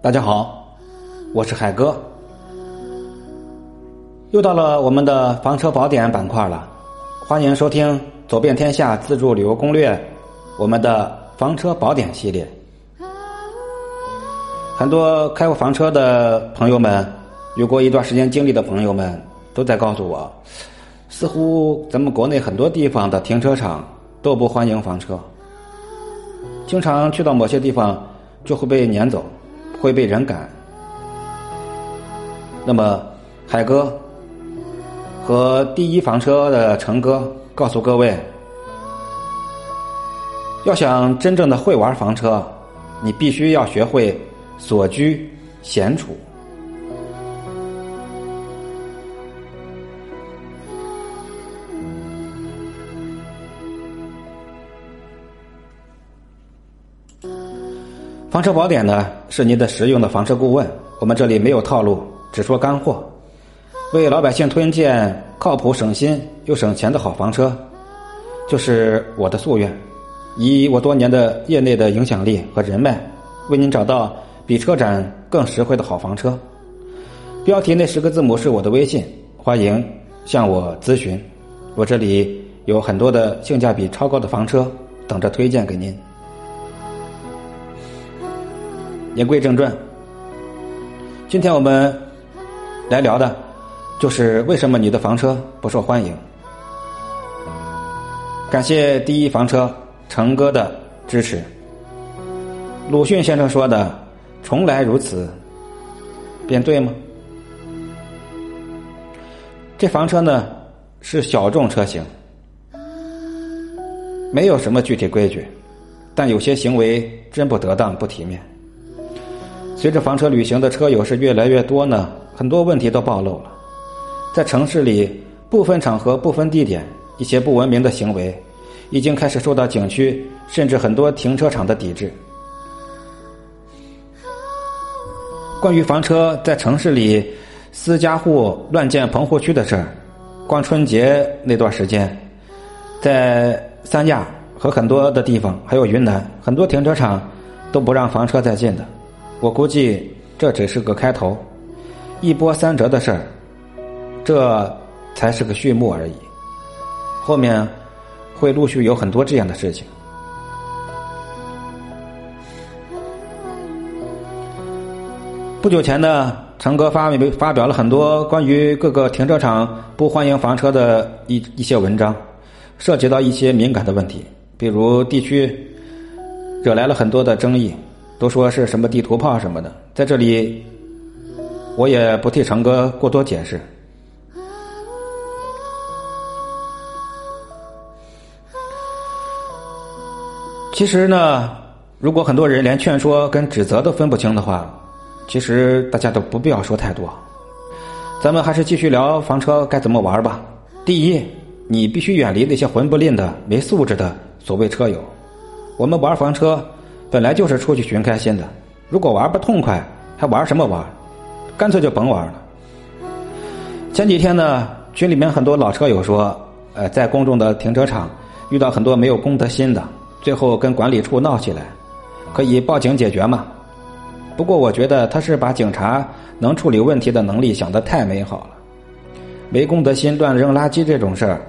大家好，我是海哥。又到了我们的房车宝典板块了，欢迎收听《走遍天下自助旅游攻略》我们的房车宝典系列。很多开过房车的朋友们，有过一段时间经历的朋友们，都在告诉我，似乎咱们国内很多地方的停车场都不欢迎房车，经常去到某些地方就会被撵走，会被人赶。那么，海哥和第一房车的成哥告诉各位，要想真正的会玩房车，你必须要学会。所居闲处，房车宝典呢是您的实用的房车顾问。我们这里没有套路，只说干货，为老百姓推荐靠谱、省心又省钱的好房车，就是我的夙愿。以我多年的业内的影响力和人脉，为您找到。比车展更实惠的好房车，标题那十个字母是我的微信，欢迎向我咨询。我这里有很多的性价比超高的房车等着推荐给您。言归正传，今天我们来聊的，就是为什么你的房车不受欢迎。感谢第一房车成哥的支持。鲁迅先生说的。从来如此，便对吗？这房车呢是小众车型，没有什么具体规矩，但有些行为真不得当、不体面。随着房车旅行的车友是越来越多呢，很多问题都暴露了。在城市里，不分场合、不分地点，一些不文明的行为已经开始受到景区甚至很多停车场的抵制。关于房车在城市里私家户乱建棚户区的事儿，光春节那段时间，在三亚和很多的地方，还有云南，很多停车场都不让房车再进的。我估计这只是个开头，一波三折的事儿，这才是个序幕而已。后面会陆续有很多这样的事情。不久前呢，成哥发发表了很多关于各个停车场不欢迎房车的一一些文章，涉及到一些敏感的问题，比如地区，惹来了很多的争议，都说是什么地图炮什么的。在这里，我也不替成哥过多解释。其实呢，如果很多人连劝说跟指责都分不清的话，其实大家都不必要说太多，咱们还是继续聊房车该怎么玩吧。第一，你必须远离那些混不吝的、没素质的所谓车友。我们玩房车本来就是出去寻开心的，如果玩不痛快，还玩什么玩？干脆就甭玩了。前几天呢，群里面很多老车友说，呃，在公众的停车场遇到很多没有公德心的，最后跟管理处闹起来，可以报警解决吗？不过我觉得他是把警察能处理问题的能力想得太美好了，没公德心乱扔垃圾这种事儿，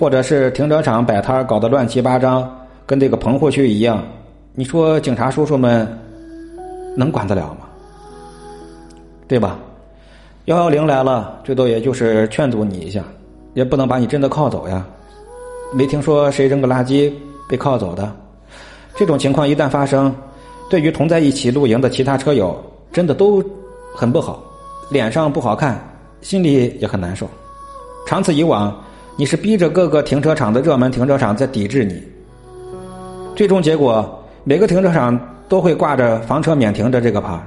或者是停车场摆摊搞得乱七八糟，跟这个棚户区一样，你说警察叔叔们能管得了吗？对吧？幺幺零来了，最多也就是劝阻你一下，也不能把你真的铐走呀。没听说谁扔个垃圾被铐走的，这种情况一旦发生。对于同在一起露营的其他车友，真的都很不好，脸上不好看，心里也很难受。长此以往，你是逼着各个停车场的热门停车场在抵制你。最终结果，每个停车场都会挂着房车免停的这个牌，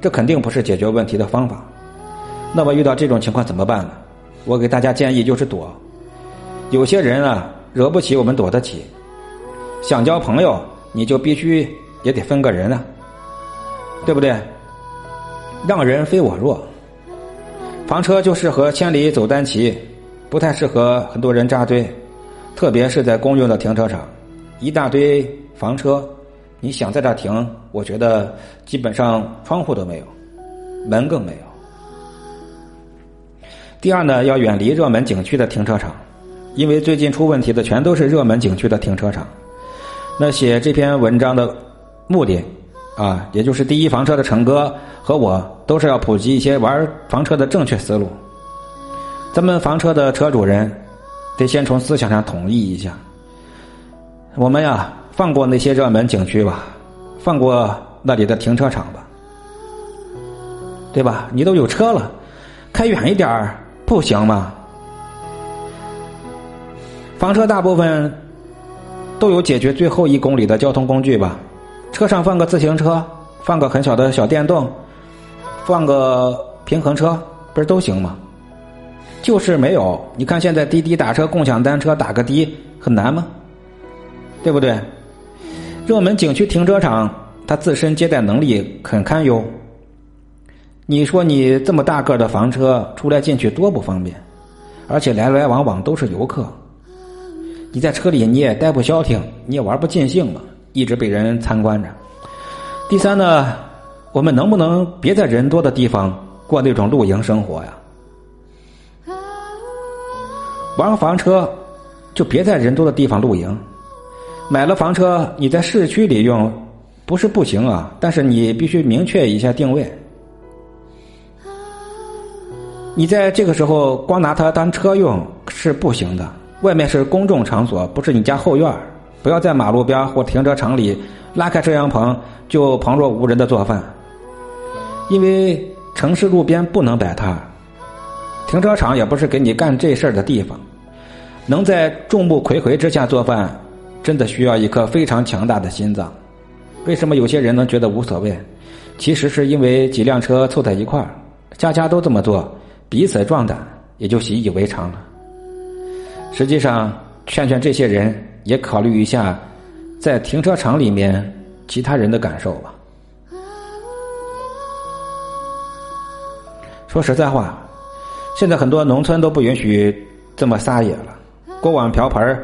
这肯定不是解决问题的方法。那么遇到这种情况怎么办呢？我给大家建议就是躲。有些人啊，惹不起我们躲得起。想交朋友，你就必须。也得分个人啊，对不对？让人非我弱。房车就适合千里走单骑，不太适合很多人扎堆，特别是在公用的停车场，一大堆房车，你想在这停，我觉得基本上窗户都没有，门更没有。第二呢，要远离热门景区的停车场，因为最近出问题的全都是热门景区的停车场。那写这篇文章的目的啊，也就是第一房车的成哥和我都是要普及一些玩房车的正确思路。咱们房车的车主人得先从思想上统一一下。我们呀，放过那些热门景区吧，放过那里的停车场吧，对吧？你都有车了，开远一点。不行吗？房车大部分都有解决最后一公里的交通工具吧？车上放个自行车，放个很小的小电动，放个平衡车，不是都行吗？就是没有。你看现在滴滴打车、共享单车打个的很难吗？对不对？热门景区停车场，它自身接待能力很堪忧。你说你这么大个的房车出来进去多不方便，而且来来往往都是游客。你在车里你也待不消停，你也玩不尽兴了，一直被人参观着。第三呢，我们能不能别在人多的地方过那种露营生活呀？玩房车就别在人多的地方露营。买了房车你在市区里用不是不行啊，但是你必须明确一下定位。你在这个时候光拿它当车用是不行的。外面是公众场所，不是你家后院不要在马路边或停车场里拉开遮阳棚就旁若无人的做饭。因为城市路边不能摆摊停车场也不是给你干这事儿的地方。能在众目睽睽之下做饭，真的需要一颗非常强大的心脏。为什么有些人能觉得无所谓？其实是因为几辆车凑在一块儿，家家都这么做。彼此壮胆，也就习以为常了。实际上，劝劝这些人也考虑一下，在停车场里面其他人的感受吧。说实在话，现在很多农村都不允许这么撒野了。锅碗瓢盆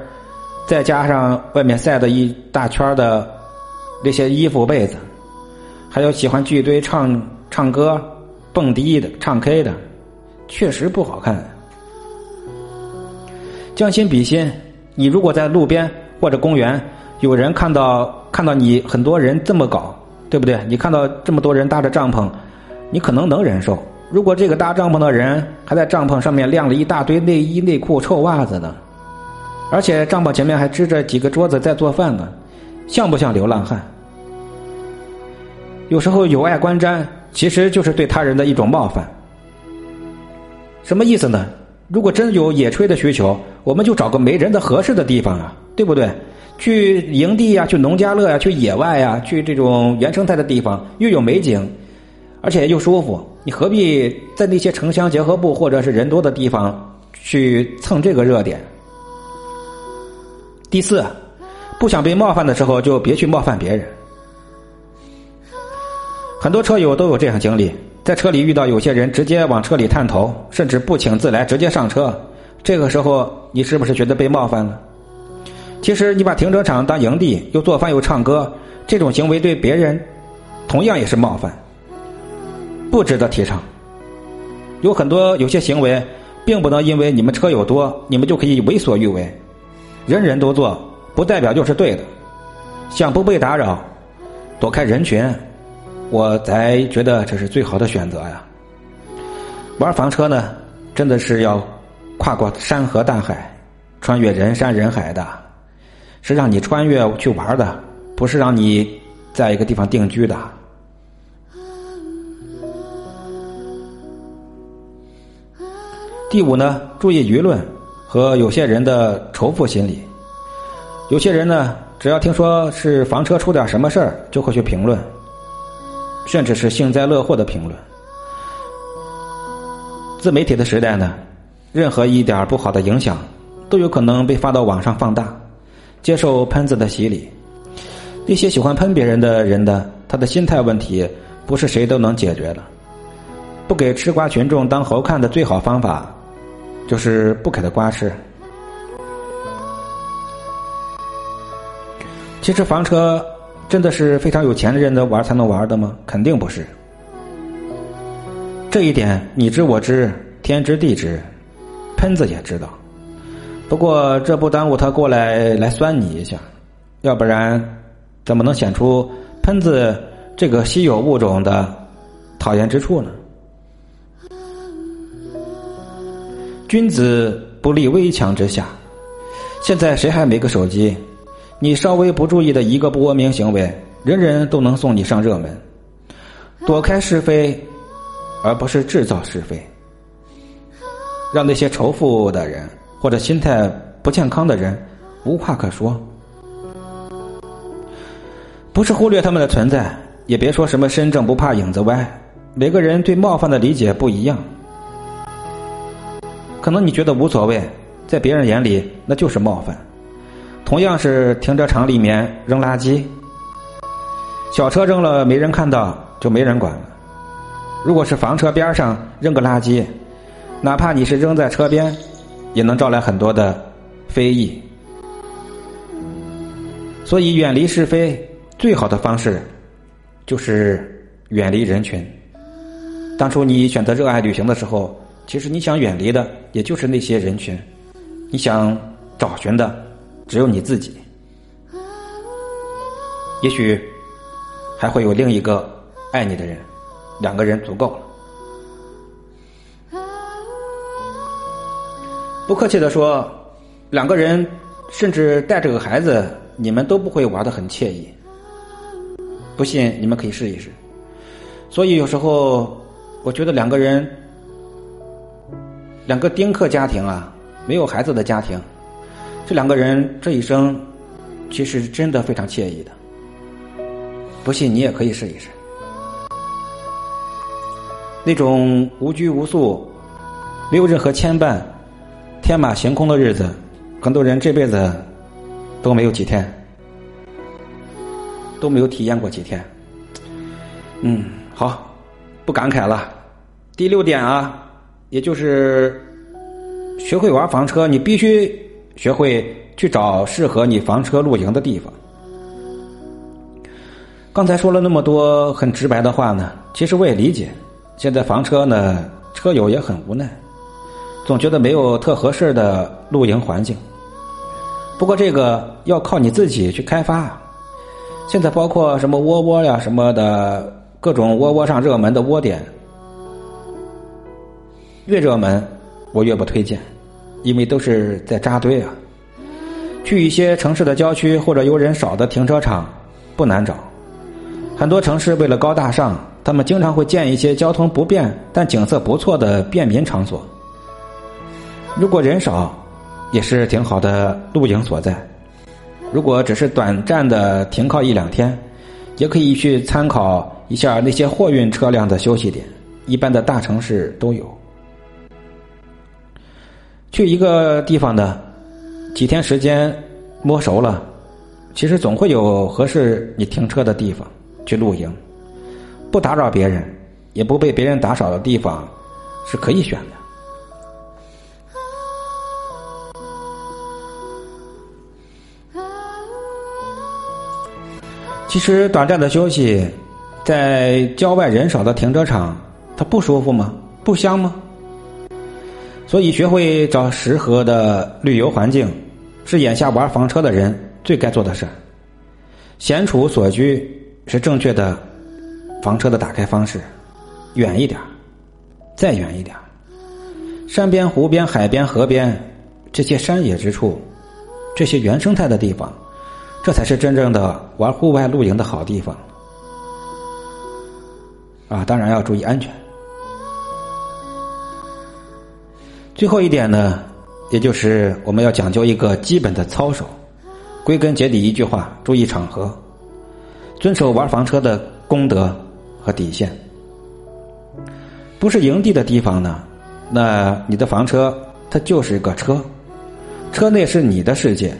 再加上外面晒的一大圈的那些衣服被子，还有喜欢聚堆唱唱歌、蹦迪的、唱 K 的。确实不好看。将心比心，你如果在路边或者公园，有人看到看到你很多人这么搞，对不对？你看到这么多人搭着帐篷，你可能能忍受。如果这个搭帐篷的人还在帐篷上面晾了一大堆内衣内裤臭袜子呢，而且帐篷前面还支着几个桌子在做饭呢，像不像流浪汉？有时候有碍观瞻，其实就是对他人的一种冒犯。什么意思呢？如果真有野炊的需求，我们就找个没人的合适的地方啊，对不对？去营地呀，去农家乐呀，去野外呀，去这种原生态的地方，又有美景，而且又舒服。你何必在那些城乡结合部或者是人多的地方去蹭这个热点？第四，不想被冒犯的时候，就别去冒犯别人。很多车友都有这样经历。在车里遇到有些人直接往车里探头，甚至不请自来直接上车，这个时候你是不是觉得被冒犯了？其实你把停车场当营地，又做饭又唱歌，这种行为对别人同样也是冒犯，不值得提倡。有很多有些行为，并不能因为你们车友多，你们就可以为所欲为，人人都做，不代表就是对的。想不被打扰，躲开人群。我才觉得这是最好的选择呀！玩房车呢，真的是要跨过山河大海，穿越人山人海的，是让你穿越去玩的，不是让你在一个地方定居的。第五呢，注意舆论和有些人的仇富心理。有些人呢，只要听说是房车出点什么事儿，就会去评论。甚至是幸灾乐祸的评论。自媒体的时代呢，任何一点不好的影响，都有可能被发到网上放大，接受喷子的洗礼。那些喜欢喷别人的人的，他的心态问题，不是谁都能解决的。不给吃瓜群众当猴看的最好方法，就是不给他瓜吃。其实房车。真的是非常有钱的人的玩才能玩的吗？肯定不是。这一点你知我知，天知地知，喷子也知道。不过这不耽误他过来来酸你一下，要不然怎么能显出喷子这个稀有物种的讨厌之处呢？君子不立危墙之下。现在谁还没个手机？你稍微不注意的一个不文明行为，人人都能送你上热门。躲开是非，而不是制造是非，让那些仇富的人或者心态不健康的人无话可说。不是忽略他们的存在，也别说什么身正不怕影子歪。每个人对冒犯的理解不一样，可能你觉得无所谓。在别人眼里，那就是冒犯。同样是停车场里面扔垃圾，小车扔了没人看到，就没人管了。如果是房车边上扔个垃圾，哪怕你是扔在车边，也能招来很多的非议。所以，远离是非最好的方式，就是远离人群。当初你选择热爱旅行的时候，其实你想远离的，也就是那些人群。你想找寻的只有你自己，也许还会有另一个爱你的人，两个人足够了。不客气的说，两个人甚至带着个孩子，你们都不会玩的很惬意。不信你们可以试一试。所以有时候我觉得两个人，两个丁克家庭啊。没有孩子的家庭，这两个人这一生，其实真的非常惬意的。不信你也可以试一试，那种无拘无束、没有任何牵绊、天马行空的日子，很多人这辈子都没有几天，都没有体验过几天。嗯，好，不感慨了。第六点啊，也就是。学会玩房车，你必须学会去找适合你房车露营的地方。刚才说了那么多很直白的话呢，其实我也理解。现在房车呢，车友也很无奈，总觉得没有特合适的露营环境。不过这个要靠你自己去开发。现在包括什么窝窝呀什么的，各种窝窝上热门的窝点，越热门。我越不推荐，因为都是在扎堆啊。去一些城市的郊区或者游人少的停车场不难找。很多城市为了高大上，他们经常会建一些交通不便但景色不错的便民场所。如果人少，也是挺好的露营所在。如果只是短暂的停靠一两天，也可以去参考一下那些货运车辆的休息点，一般的大城市都有。去一个地方的几天时间摸熟了，其实总会有合适你停车的地方去露营，不打扰别人，也不被别人打扰的地方是可以选的。其实短暂的休息，在郊外人少的停车场，它不舒服吗？不香吗？所以，学会找适合的旅游环境，是眼下玩房车的人最该做的事。闲处所居是正确的房车的打开方式。远一点，再远一点，山边、湖边、海边、河边，这些山野之处，这些原生态的地方，这才是真正的玩户外露营的好地方。啊，当然要注意安全。最后一点呢，也就是我们要讲究一个基本的操守。归根结底一句话：注意场合，遵守玩房车的公德和底线。不是营地的地方呢，那你的房车它就是个车，车内是你的世界，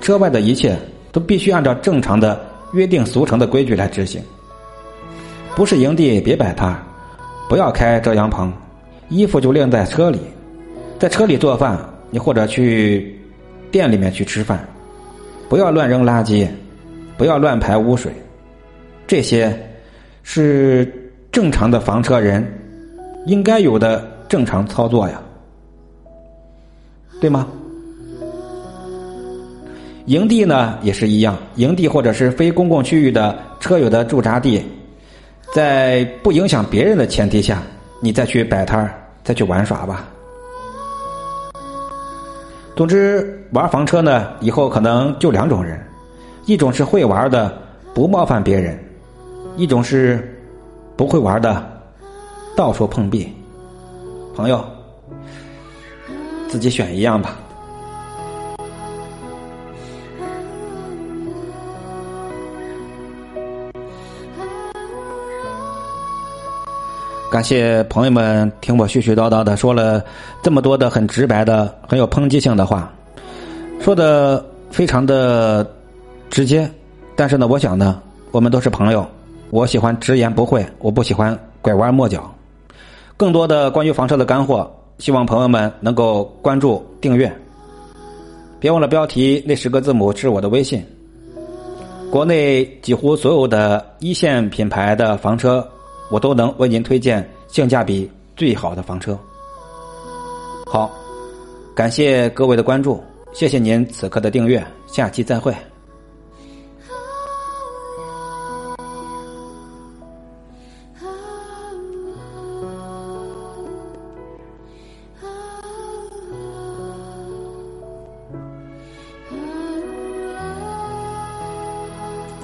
车外的一切都必须按照正常的约定俗成的规矩来执行。不是营地别摆摊，不要开遮阳棚，衣服就晾在车里。在车里做饭，你或者去店里面去吃饭，不要乱扔垃圾，不要乱排污水，这些是正常的房车人应该有的正常操作呀，对吗？营地呢也是一样，营地或者是非公共区域的车友的驻扎地，在不影响别人的前提下，你再去摆摊儿，再去玩耍吧。总之，玩房车呢，以后可能就两种人：一种是会玩的，不冒犯别人；一种是不会玩的，到处碰壁。朋友，自己选一样吧。感谢朋友们听我絮絮叨叨的说了这么多的很直白的很有抨击性的话，说的非常的直接，但是呢，我想呢，我们都是朋友，我喜欢直言不讳，我不喜欢拐弯抹角。更多的关于房车的干货，希望朋友们能够关注订阅，别忘了标题那十个字母是我的微信。国内几乎所有的一线品牌的房车。我都能为您推荐性价比最好的房车。好，感谢各位的关注，谢谢您此刻的订阅，下期再会。